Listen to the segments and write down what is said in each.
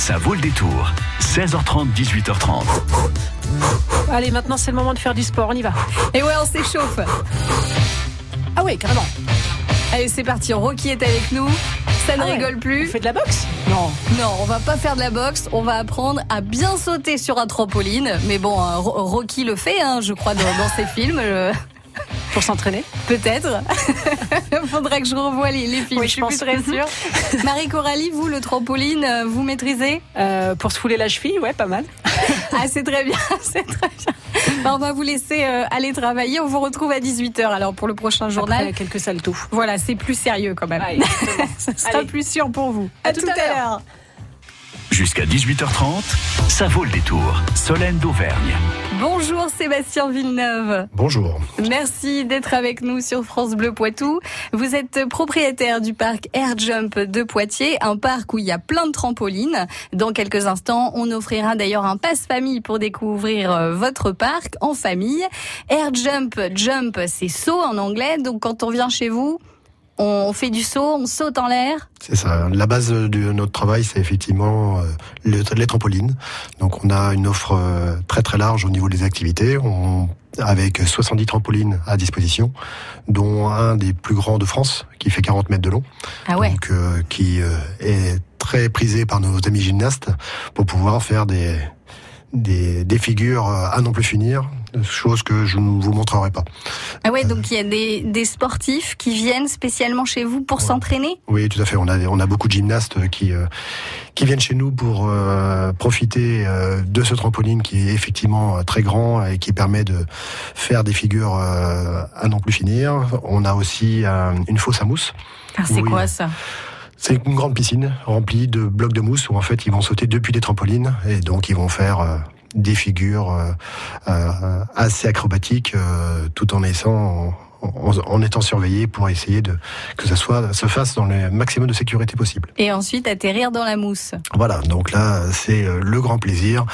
Ça vaut le détour. 16h30, 18h30. Allez, maintenant c'est le moment de faire du sport, on y va. Et ouais, on s'échauffe. Ah ouais, carrément. Allez, c'est parti. Rocky est avec nous. Ça ne Ah ouais. rigole plus. On fait de la boxe? Non. Non, on va pas faire de la boxe. On va apprendre à bien sauter sur un trampoline. Mais bon, Ro- Rocky le fait, hein, je crois, dans, dans ses films. Pour s'entraîner Peut-être. Faudrait que je revoie les, les films. Oui, je je suis pense. plus très sûre. Marie Coralie, vous, le trampoline, euh, vous maîtrisez? Euh, Pour se fouler la cheville, ouais, pas mal. Ah, c'est très bien, c'est très bien. On va vous laisser euh, aller travailler. On vous retrouve à 18h alors pour le prochain journal. Après, quelques saltos. Voilà, c'est plus sérieux quand même. Exactement. Ça sera Allez. plus sûr pour vous. À tout à l'heure. Jusqu'à 18h30, ça vaut le détour. Solène d'Auvergne. Bonjour Sébastien Villeneuve. Bonjour. Merci d'être avec nous sur France Bleu Poitou. Vous êtes propriétaire du parc Air Jump de Poitiers, un parc où il y a plein de trampolines. Dans quelques instants, on offrira d'ailleurs un passe famille pour découvrir euh, votre parc en famille. Air Jump, jump, c'est saut en anglais. Donc quand on vient chez vous, on fait du saut, on saute en l'air. C'est ça. La base de notre travail, c'est effectivement euh, le- les trampolines. Donc, on a une offre euh, très très large au niveau des activités. On, avec 70 trampolines à disposition, dont un des plus grands de France, qui fait 40 mètres de long. Ah ouais. Donc, euh, qui euh, est très prisé par nos amis gymnastes pour pouvoir faire des, des, des figures euh, à non plus finir, chose que je ne vous montrerai pas. Ah ouais, donc il y a des, des sportifs qui viennent spécialement chez vous pour s'entraîner? Oui, tout à fait. On a, on a beaucoup de gymnastes qui, euh, qui viennent chez nous pour euh, profiter euh, de ce trampoline qui est effectivement euh, très grand et qui permet de faire des figures euh, à non plus finir. On a aussi euh, une fosse à mousse. Ah, C'est quoi ça? C'est une grande piscine remplie de blocs de mousse où en fait ils vont sauter depuis des trampolines et donc ils vont faire euh, des figures euh, euh, assez acrobatiques tout en étant en, en étant surveillés pour essayer de que ça soit se fasse dans le maximum de sécurité possible. Et ensuite atterrir dans la mousse. Voilà, donc là c'est le grand plaisir,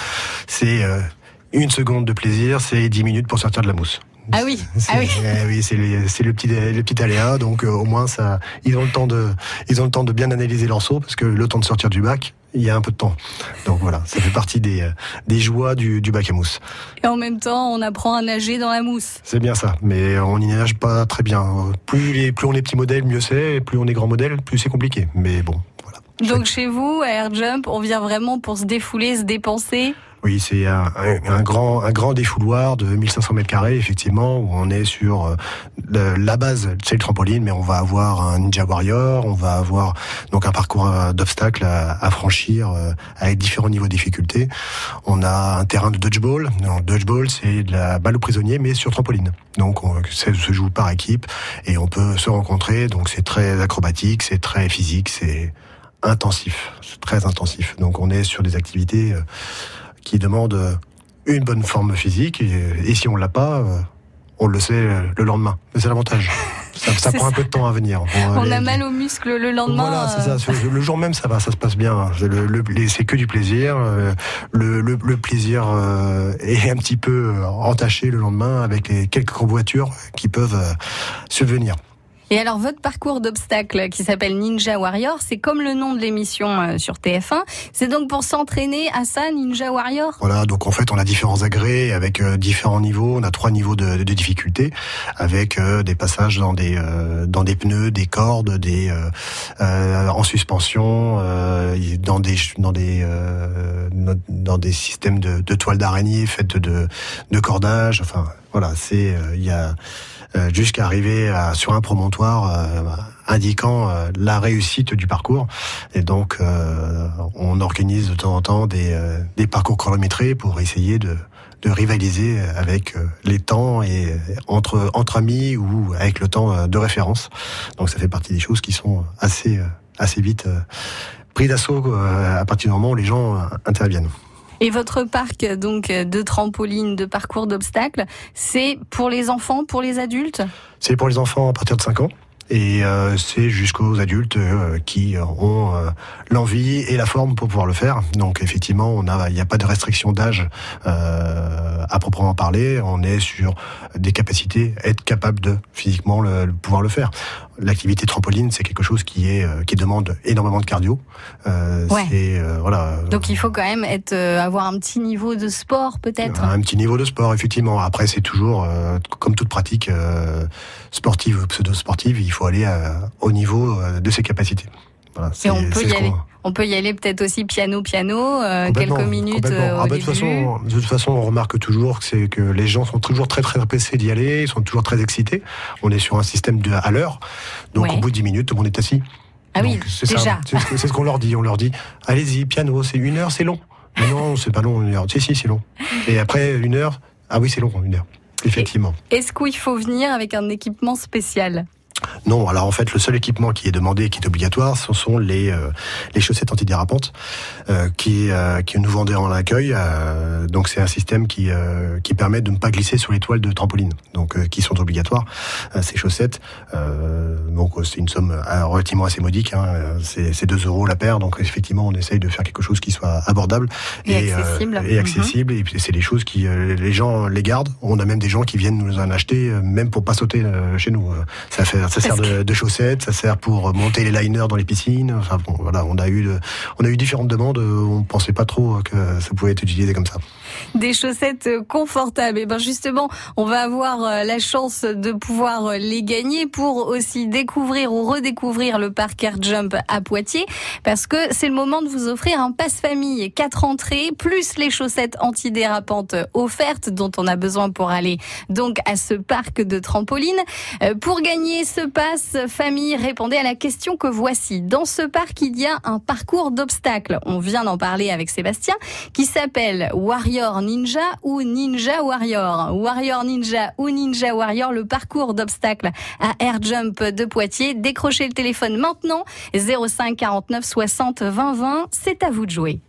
c'est une seconde de plaisir, c'est dix minutes pour sortir de la mousse. Ah oui, C'est, ah oui. oui, c'est le, petit le petit aléa. Donc euh, au moins ça, ils ont le temps de ils ont le temps de bien analyser leur saut parce que le temps de sortir du bac, il y a un peu de temps. Donc voilà, ça fait partie des euh, des joies du, du bac à mousse. Et en même temps, on apprend à nager dans la mousse. C'est bien ça, mais on n'y nage pas très bien. Plus les plus on est petit modèle, mieux c'est. Plus on est grand modèle, plus c'est compliqué. Mais bon, voilà. Donc chez vous, à Air Jump, on vient vraiment pour se défouler, se dépenser. Oui, c'est un, grand, un grand défouloir de 1500 mètres carrés, effectivement, où on est sur euh, la base, c'est le trampoline, mais on va avoir un Ninja Warrior, on va avoir donc un parcours euh, d'obstacles à, franchir euh, avec différents niveaux de difficulté. On a un terrain de dodgeball. Alors, dodgeball, c'est de la balle au prisonnier, mais sur trampoline. Donc, on, ça se joue par équipe et on peut se rencontrer. Donc, c'est très acrobatique, c'est très physique, c'est intensif, c'est très intensif. Donc, on est sur des activités qui demandent euh, une bonne forme physique et, et si on l'a pas, euh, on le sait euh, le lendemain. Mais c'est l'avantage. Ça, ça prend un peu de temps à venir. On les- a mal aux muscles le lendemain. voilà, c'est euh, ça. Le jour même, ça va, ça se passe bien. C'est que du plaisir. euh, Le, le- le plaisir euh, est un petit peu euh, entaché le lendemain avec les quelques courbatures qui peuvent euh, subvenir. Et alors, votre parcours d'obstacles qui s'appelle Ninja Warrior, c'est comme le nom de l'émission euh, sur TF1. C'est donc pour s'entraîner à ça, Ninja Warrior? Voilà, donc en fait, on a différents agrès avec euh, différents niveaux. On a trois niveaux de, de difficulté, avec euh, des passages dans des dans des pneus, des cordes, des euh, en suspension, euh, dans des dans des euh, dans des systèmes de, de toiles d'araignée faites de de cordage. Enfin, voilà, c'est il y a jusqu'à arriver à, sur un promontoire euh, indiquant euh, la réussite du parcours. Et donc, euh, on organise de temps en temps des, euh, des parcours chronométrés pour essayer de, de rivaliser avec euh, les temps et euh, entre entre amis ou avec le temps euh, de référence. Donc, ça fait partie des choses qui sont assez euh, assez vite euh, pris d'assaut euh, à partir du moment où les gens euh, interviennent. Et votre parc donc de trampoline, de parcours d'obstacles, c'est pour les enfants, pour les adultes? C'est pour les enfants à partir de 5 ans. Et euh, c'est jusqu'aux adultes euh, qui ont euh, l'envie et la forme pour pouvoir le faire. Donc effectivement, on a, il n'y a pas de restriction d'âge euh, à proprement parler. On est sur des capacités, être capable de physiquement le, le- pouvoir le faire. l'activité trampoline, c'est quelque chose qui est euh, qui demande énormément de cardio. Euh, euh, voilà. Donc il faut quand même être avoir un petit niveau de sport peut-être. Un petit niveau de sport effectivement. Après c'est toujours comme toute pratique sportive ou pseudo sportive, il faut aller au niveau de ses capacités. Et on peut y aller. On peut y aller peut-être aussi piano piano, quelques minutes. Ah bah, de, toute façon, de toute façon, on remarque toujours que c'est que les gens sont toujours très très pressés d'y aller, ils sont toujours très excités. On est sur un système de à l'heure, donc au bout de 10 minutes, on est assis. Ah oui, déjà. C'est ce qu'on leur dit. On leur dit, allez-y, piano, c'est une heure, c'est long. non, c'est pas long, une heure. Si, si, c'est long. Et après, une heure, ah oui, c'est long, une heure. Effectivement. Est-ce qu'il faut venir avec un équipement spécial? Non, alors en fait, le seul équipement qui est demandé, qui est obligatoire, ce sont les euh, les chaussettes antidérapantes euh, qui euh, qui nous vendaient en accueil. Euh, donc c'est un système qui euh, qui permet de ne pas glisser sur les toiles de trampoline, donc qui sont obligatoires ces chaussettes. donc c'est une somme relativement assez modique, hein, c'est 2 euros la paire. Donc effectivement, on essaye de faire quelque chose qui soit abordable et, accessible. et accessible. Et c'est des choses qui les gens les gardent. On a même des gens qui viennent nous en acheter, même pour pas sauter chez nous. Ça fait ça sert de, chaussettes, ça sert pour monter les liners dans les piscines. Enfin bon, voilà, on a eu, on a eu différentes demandes. On pensait pas trop que ça pouvait être utilisé comme ça. Des chaussettes confortables. Et ben justement, on va avoir euh, la chance de pouvoir euh, les gagner pour aussi découvrir ou redécouvrir le parc Air Jump à Poitiers, parce que c'est le moment de vous offrir un passe famille, quatre entrées plus les chaussettes antidérapantes offertes dont on a besoin pour aller donc à ce parc de trampoline. Euh, pour gagner ce passe famille, répondez à la question que voici. Dans ce parc, il y a un parcours d'obstacles. On vient d'en parler avec Sébastien, qui s'appelle Warrior Ninja ou Ninja Warrior. Warrior Ninja ou Ninja Warrior, le parcours d'obstacles à Air Jump de Poitiers. Décrochez le téléphone maintenant, 05 49 60 20 20. C'est à vous de jouer.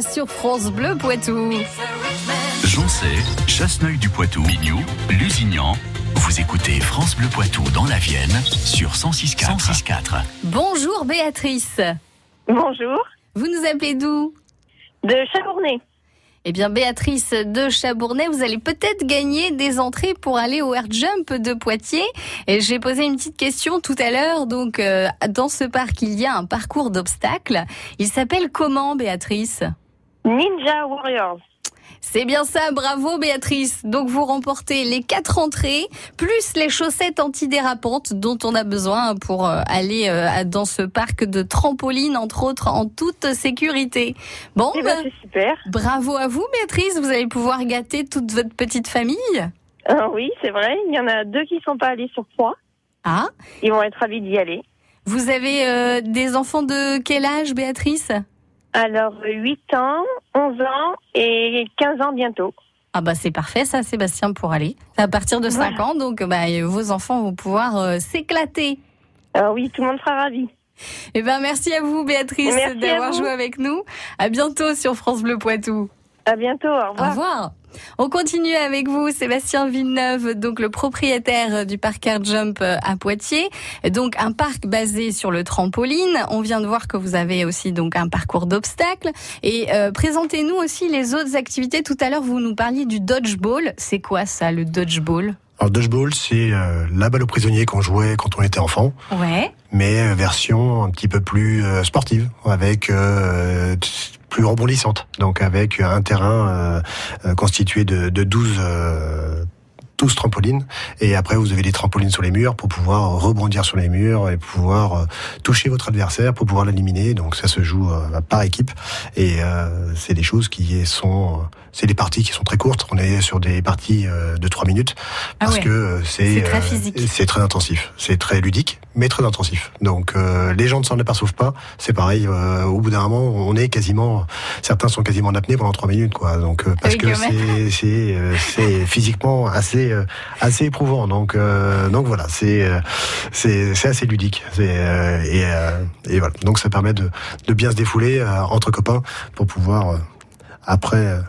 Sur France Bleu Poitou. Joncé, Chasseneuil du Poitou, Mignou, Lusignan. Vous écoutez France Bleu Poitou dans la Vienne sur 106.4. 106.4. Bonjour Béatrice. Bonjour, Vous nous appelez d'où? De Chabournay. Eh bien, Béatrice de Chabournay, vous allez peut-être gagner des entrées pour aller au Air Jump de Poitiers. Et j'ai posé une petite question tout à l'heure. Donc, euh, dans ce parc, il y a un parcours d'obstacles. Il s'appelle comment, Béatrice? Ninja Warriors. C'est bien ça, bravo Béatrice. Donc vous remportez les quatre entrées, plus les chaussettes antidérapantes dont on a besoin pour euh, aller euh, dans ce parc de trampoline, entre autres, en toute sécurité. Bon, Eh ben, c'est super. bravo à vous Béatrice, vous allez pouvoir gâter toute votre petite famille. Ah oui, c'est vrai. Il y en a deux qui sont pas allés sur trois. Ah, Ils vont être ravis d'y aller. vous avez euh, des enfants de quel âge Béatrice? Alors, 8 ans, 11 ans et 15 ans bientôt. Ah bah c'est parfait ça Sébastien pour aller. À partir de 5 ans, donc bah, vos enfants vont pouvoir euh, s'éclater. Alors oui, tout le monde sera ravi. Eh ben, merci à vous, Béatrice, d'avoir joué avec nous. À bientôt sur France Bleu Poitou. À bientôt, au Au revoir. revoir. On continue avec vous, Sébastien Villeneuve, donc le propriétaire du parc Air Jump à Poitiers. Donc un parc basé sur le trampoline. On vient de voir que vous avez aussi donc un parcours d'obstacles. Et euh, présentez-nous aussi les autres activités. Tout à l'heure, vous nous parliez du dodgeball. C'est quoi ça, le dodgeball? Alors dodgeball, c'est euh, la balle aux prisonniers qu'on jouait quand on était enfant, Ouais. mais euh, version un petit peu plus euh, sportive, avec euh, plus rebondissante, donc avec un terrain euh, euh, constitué de, de 12 euh, 12 trampolines. Et après vous avez des trampolines sur les murs pour pouvoir rebondir sur les murs et pouvoir euh, toucher votre adversaire pour pouvoir l'éliminer. Donc ça se joue euh, par équipe. Et euh, c'est des choses qui sont c'est des parties qui sont très courtes. On est sur des parties euh, de 3 minutes Ah parce ouais. que euh, c'est très euh, physique. c'est très intensif. C'est très ludique mais très intensif. Donc euh, les gens ne s'en aperçoivent pas. C'est pareil euh, au bout d'un moment on est quasiment certains sont quasiment en apnée pendant 3 minutes quoi. Donc euh, parce Oui, que c'est c'est c'est physiquement assez assez éprouvant. Donc donc voilà c'est c'est c'est assez ludique. Et et voilà. Donc ça permet de de bien se défouler entre copains pour pouvoir après euh,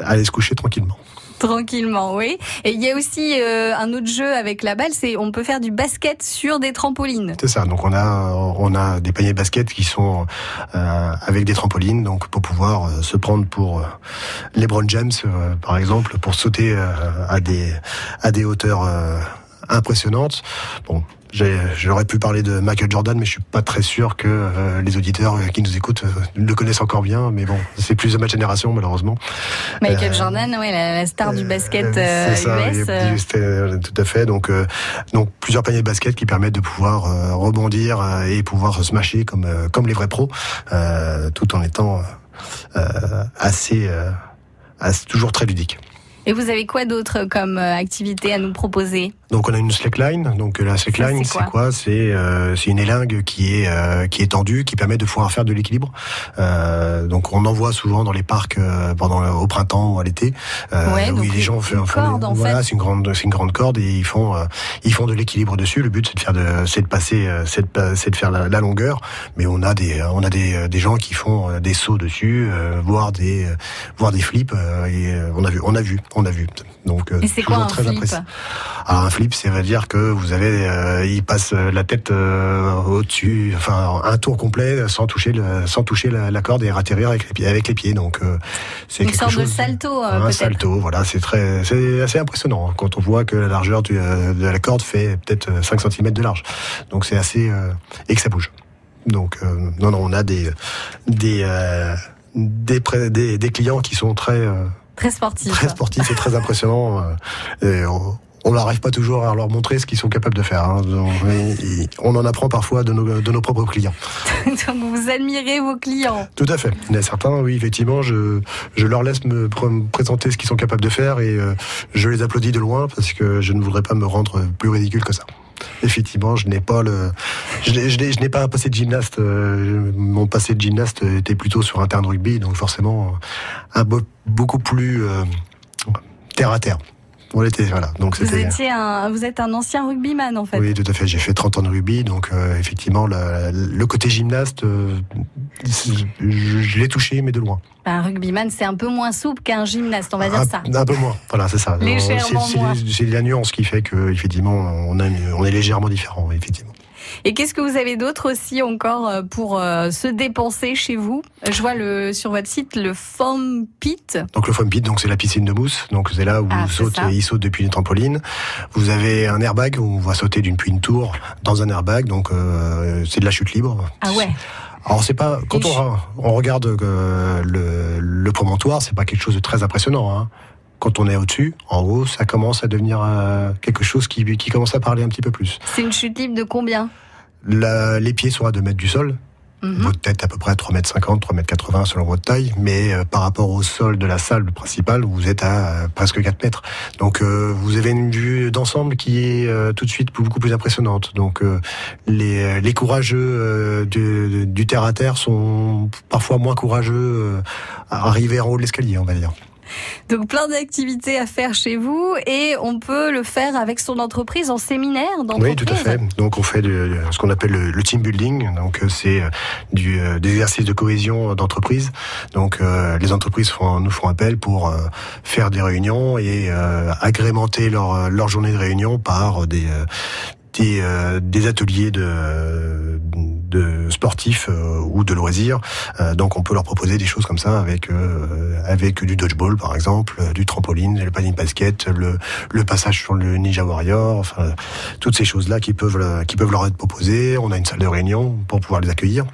aller se coucher tranquillement Tranquillement, oui. Et il y a aussi euh, un autre jeu avec la balle, c'est on peut faire du basket sur des trampolines. C'est ça. Donc on a on a des paniers de basket qui sont euh, avec des trampolines, donc pour pouvoir euh, se prendre pour LeBron James, par exemple, pour sauter à des à des hauteurs impressionnantes. Bon. J'aurais pu parler de Michael Jordan, mais je suis pas très sûr que euh, les auditeurs euh, qui nous écoutent euh, le connaissent encore bien. Mais bon, c'est plus de ma génération, malheureusement. Michael Euh, Jordan, ouais, la, la star du basket ça, US. tout à fait. Donc, euh, donc plusieurs paniers de basket qui permettent de pouvoir rebondir euh, et pouvoir se smasher comme euh, comme les vrais pros, euh, tout en étant euh, assez, euh, assez- toujours très ludique. Et vous avez quoi d'autre comme euh, activité à nous proposer? Donc on a une slackline. Donc la slackline, c'est quoi? C'est euh, c'est une élingue qui est euh, qui est tendue, qui permet de pouvoir faire de l'équilibre. Euh, donc on en voit souvent dans les parcs euh, pendant au printemps ou à l'été, euh, Ouais, où les gens font, une font- corde, en voilà, c'est une grande c'est une grande corde et ils font euh, ils font de l'équilibre dessus. Le but c'est de faire de c'est de passer euh, c'est de, c'est de faire la, la longueur. Mais on a des on a des euh, des gens qui font euh, des sauts dessus, euh, voire des euh, voire des flips. euh, et euh, on a vu on a vu on a vu. Donc euh, Et c'est quoi toujours un très flip impressionnant. Alors un flip, ça veut dire que vous avez, euh, il passe la tête euh, au-dessus, enfin un tour complet sans toucher le, sans toucher la, la corde et atterrir avec les pieds. Avec les pieds. Donc euh, c'est Une quelque sorte de salto, euh, un salto, voilà, c'est très, c'est assez impressionnant hein, quand on voit que la largeur du, euh, de la corde fait peut-être euh, 5 cm de large. Donc c'est assez euh, et que ça bouge. Donc euh, non, non, on a des des euh, des, pré- des, des clients qui sont très euh, Très sportif. très sportif et très impressionnant. euh, Et on- on n'arrive pas toujours à leur montrer ce qu'ils sont capables de faire. hein. On en apprend parfois de nos, de nos propres clients. Donc vous admirez vos clients. Tout à fait. Il y en a certains, oui, effectivement, je, je leur laisse me, pr- me présenter ce qu'ils sont capables de faire et euh, je les applaudis de loin parce que je ne voudrais pas me rendre plus ridicule que ça. Effectivement, je n'ai pas un passé de gymnaste. euh, Mon passé de gymnaste était plutôt sur un terrain rugby, donc forcément un beau- beaucoup plus euh, terre à terre. Pour l'été, voilà. Donc Vous étiez un, vous êtes un ancien rugbyman en fait. Oui, tout à fait. J'ai fait 30 ans de rugby, donc euh, effectivement, le, le côté gymnaste, euh, je, je l'ai touché, mais de loin. Un rugbyman, c'est un peu moins souple qu'un gymnaste, on va dire un, ça. un peu moins. Voilà, c'est ça. Légèrement C'est- la nuance qui fait que effectivement, on, a on est légèrement différent, effectivement. Et qu'est-ce que vous avez d'autre aussi encore euh, pour euh, se dépenser chez vous? Je vois le, sur votre site le foam pit. Donc le foam pit, donc c'est la piscine de mousse. Donc c'est là où Ah, on c'est saute, ça. il saute depuis une trampoline. Vous avez un airbag où on va sauter d'une puis une tour dans un airbag. Donc euh, c'est de la chute libre. Ah ouais. Alors c'est pas quand on regarde euh, le, le promontoire, c'est pas quelque chose de très impressionnant. Hein. Quand on est au-dessus, en haut, ça commence à devenir euh, quelque chose qui, qui commence à parler un petit peu plus. C'est une chute libre de combien? La- les pieds sont à 2 mètres du sol. Mhm. Votre tête à peu près à 3 mètres 50, 3 mètres 80 selon votre taille, mais euh, par rapport au sol de la salle principale, vous êtes à euh, presque 4 mètres. Donc euh, vous avez une vue d'ensemble qui est tout de suite beaucoup plus impressionnante. Donc les, les courageux du, du terre à terre sont parfois moins courageux à arriver en haut de l'escalier, on va dire. Donc plein d'activités à faire chez vous et on peut le faire avec son entreprise en séminaire d'entreprise. Oui, tout à fait. Donc on fait ce qu'on appelle le, team building. Donc euh, c'est euh, euh, des exercices de cohésion d'entreprise. Donc les entreprises nous font appel pour faire des réunions et agrémenter leur journée de réunion par des des, euh, des ateliers de de sportifs euh, ou de loisirs. Euh, donc on peut leur proposer des choses comme ça avec avec du dodgeball par exemple, du trampoline, le de basket, le le passage sur le Ninja Warrior, enfin toutes ces choses-là qui peuvent qui peuvent leur être proposées. On a une salle de réunion pour pouvoir les accueillir.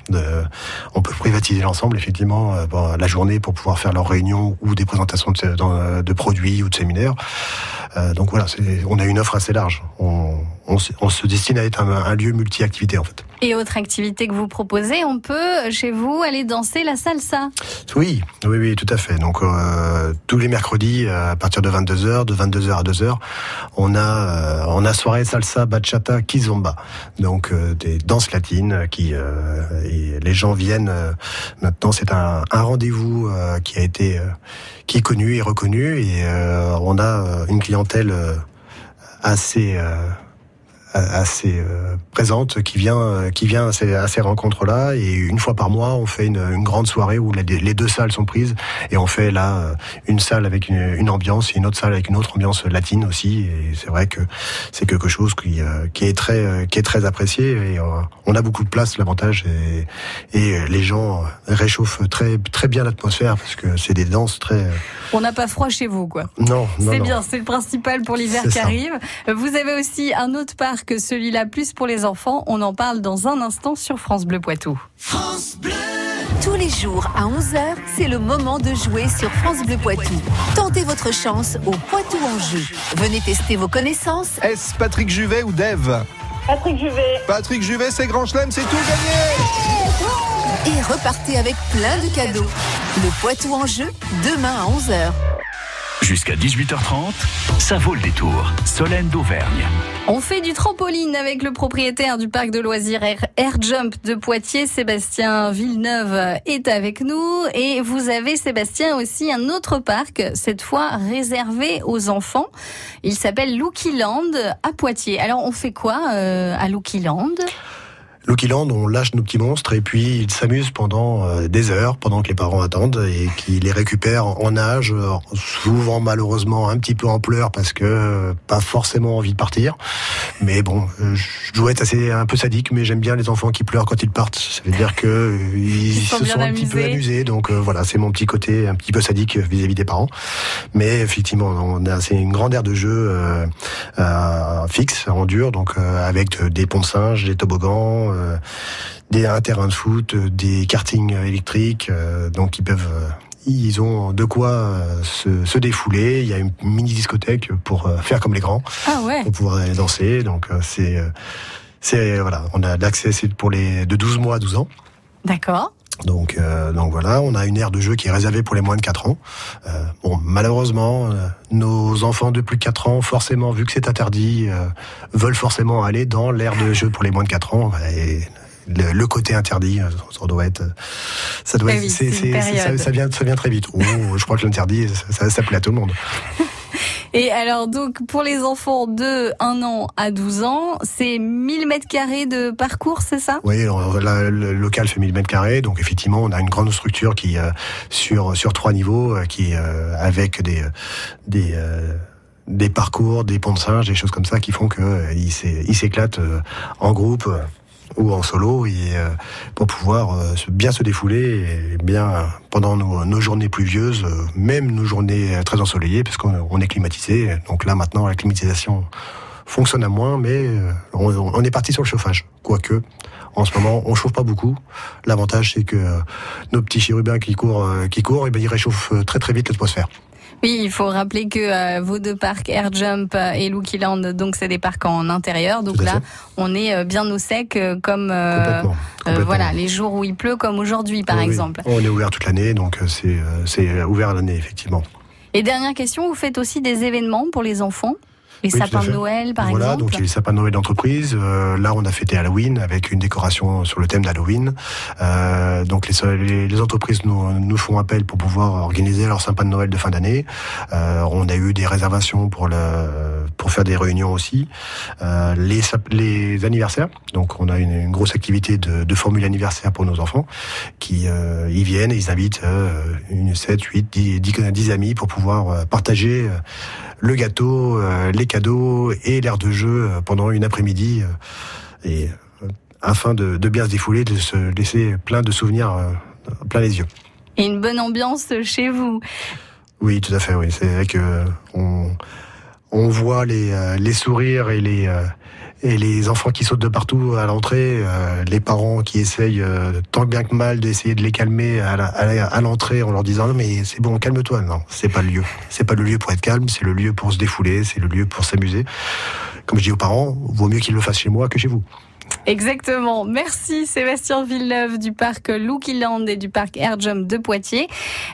On peut privatiser l'ensemble effectivement la journée pour pouvoir faire leurs réunions ou des présentations de, produits ou de séminaires. Donc voilà, on a une offre assez large. On, se- on se destine à être un, un lieu multi-activité en fait. Et autre activité que vous proposez, on peut chez vous aller danser la salsa. Oui, oui, oui, tout à fait. Donc euh, tous les mercredis à partir de 22h, de 22h à 2h, on a euh, on a soirée salsa, bachata, kizomba. Donc euh, des danses latines qui euh, et les gens viennent euh, maintenant c'est un, un rendez-vous euh, qui a été euh, qui est connu et reconnu et euh, on a euh, une clientèle euh, assez euh, assez euh, présente qui vient qui vient à ces, ces rencontres là et une fois par mois on fait une, une grande soirée où les, les deux salles sont prises et on fait là une salle avec une, une ambiance et une autre salle avec une autre ambiance latine aussi et c'est vrai que c'est quelque chose qui euh, qui est très euh, qui est très apprécié et on a beaucoup de place l'avantage et, et les gens réchauffent très très bien l'atmosphère parce que c'est des danses très On n'a pas froid chez vous, quoi. non non C'est bien, c'est le principal pour l'hiver qui ça. arrive. Vous avez aussi un autre parc, celui-là plus pour les enfants. On en parle dans un instant sur France Bleu Poitou. Tous les jours à 11h, c'est le moment de jouer sur France Bleu Poitou. Tentez votre chance au Poitou en jeu. Venez tester vos connaissances Est-ce Patrick Juvet ou Dave Patrick Juvet. Patrick Juvet, c'est Grand Chelem, c'est tout gagné et repartez avec plein de cadeaux. Le Poitou en jeu, demain à 11h. Jusqu'à 18h30, ça vaut le détour. Solène d'Auvergne. On fait du trampoline avec le propriétaire du parc de loisirs Air, Jump de Poitiers, Sébastien Villeneuve, est avec nous. Et vous avez, Sébastien, aussi un autre parc, cette fois réservé aux enfants. Il s'appelle Looky Land à Poitiers. Alors, on fait quoi euh, à Looky Land? Lucky Land, on lâche nos petits monstres et puis ils s'amusent pendant euh, des heures, pendant que les parents attendent et qui les récupèrent en euh, souvent malheureusement un petit peu en pleurs parce que euh, pas forcément envie de partir. Mais bon, euh, je dois être assez un peu sadique, mais j'aime bien les enfants qui pleurent quand ils partent. Ça veut dire que ils, Ils sont se sont un petit peu amusés. Donc euh, voilà, c'est mon petit côté un petit peu sadique vis-à-vis des parents. Mais effectivement, on a c'est une grande aire de jeu euh, euh, fixe, en dur, donc euh, avec de- des ponts de singes, des toboggans, euh, des un terrain de foot, euh, des kartings électriques, euh, donc ils peuvent. ils ont de quoi se, se défouler. Il y a une mini discothèque pour faire comme les grands, Ah ouais pour pouvoir aller danser. Donc c'est c'est voilà, on a l'accès c'est pour les de 12 mois à 12 ans. D'accord. Donc, euh, donc voilà, on a une aire de jeu qui est réservée pour les moins de 4 ans. Euh, bon, malheureusement, euh, nos enfants de plus de 4 ans, forcément, vu que c'est interdit, euh, veulent forcément aller dans l'aire de jeu pour les moins de 4 ans. Et le, le côté interdit, euh, ça doit être, ça doit Eh être, oui, ça, ça vient, ça vient très vite. Oh, je crois que l'interdit, ça, ça, ça plaît à tout le monde. Et alors donc pour les enfants de 1 an à 12 ans, c'est 1000 mètres carrés de parcours, c'est ça? Oui, là, le local fait 1000 mètres carrés, donc effectivement, on a une grande structure qui euh, sur sur trois niveaux, euh, qui euh, avec des des euh, des parcours, des ponts de singes, des choses comme ça qui font que euh, ils s'é- ils s'éclatent euh, en groupe. euh, ou en solo et euh, pour pouvoir euh, bien se défouler et bien pendant nos, journées pluvieuses, euh, même nos journées très ensoleillées, parce qu'on on est climatisé. Donc là maintenant, la climatisation fonctionne à moins, mais on, est parti sur le chauffage, quoique. En ce moment, on chauffe pas beaucoup. L'avantage, c'est que nos petits chérubins qui courent, qui courent, eh ben, ils réchauffent très très vite l'atmosphère. Oui, il faut rappeler que euh, vos deux parcs Air Jump euh, et Lucky Land, donc c'est des parcs en intérieur. Donc là, fait. on est euh, bien au sec, euh, comme Complètement. Complètement. voilà les jours où il pleut, comme aujourd'hui par Oui, oui. exemple. On est ouvert toute l'année, donc c'est euh, c'est ouvert à l'année, effectivement. Et dernière question, vous faites aussi des événements pour les enfants, les Oui, sapins de. Noël par voilà, exemple. donc il y a les sapins de Noël d'entreprise. Euh, là, on a fêté Halloween avec une décoration sur le thème d'Halloween. Euh, donc les, les, les entreprises nous, nous font appel pour pouvoir organiser leur sapin de Noël de fin d'année. Euh, on a eu des réservations pour le pour faire des réunions aussi. Euh, les, les anniversaires. Donc on a une, une grosse activité de, de formule anniversaire pour nos enfants qui euh, ils viennent et ils invitent euh, une 7, 8, 10, 10, 10 amis pour pouvoir partager le gâteau, euh, les cadeaux et l'air de jeu euh, pendant une après-midi. euh, et euh, afin de, de bien se défouler, de se laisser plein de souvenirs euh, plein les yeux. Et une bonne ambiance chez vous. Oui, tout à fait. Oui, c'est vrai que euh, on, on voit les, euh, les sourires et les euh, et les enfants qui sautent de partout à l'entrée, euh, les parents qui essayent euh, tant bien que mal d'essayer de les calmer à la- à l'entrée en leur disant non mais c'est bon calme-toi. Non c'est pas le lieu. C'est pas le lieu pour être calme c'est le lieu pour se défouler c'est le lieu pour s'amuser. Comme je dis aux parents vaut mieux qu'ils le fassent chez moi que chez vous Exactement. Merci Sébastien Villeneuve du parc Lucky Land et du parc Air Jump de Poitiers.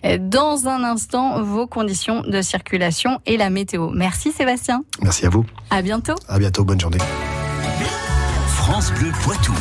Euh, Dans un instant, vos conditions de circulation et la météo. Merci Sébastien. merci à vous À bientôt. à bientôt bonne journée France Bleu Poitou.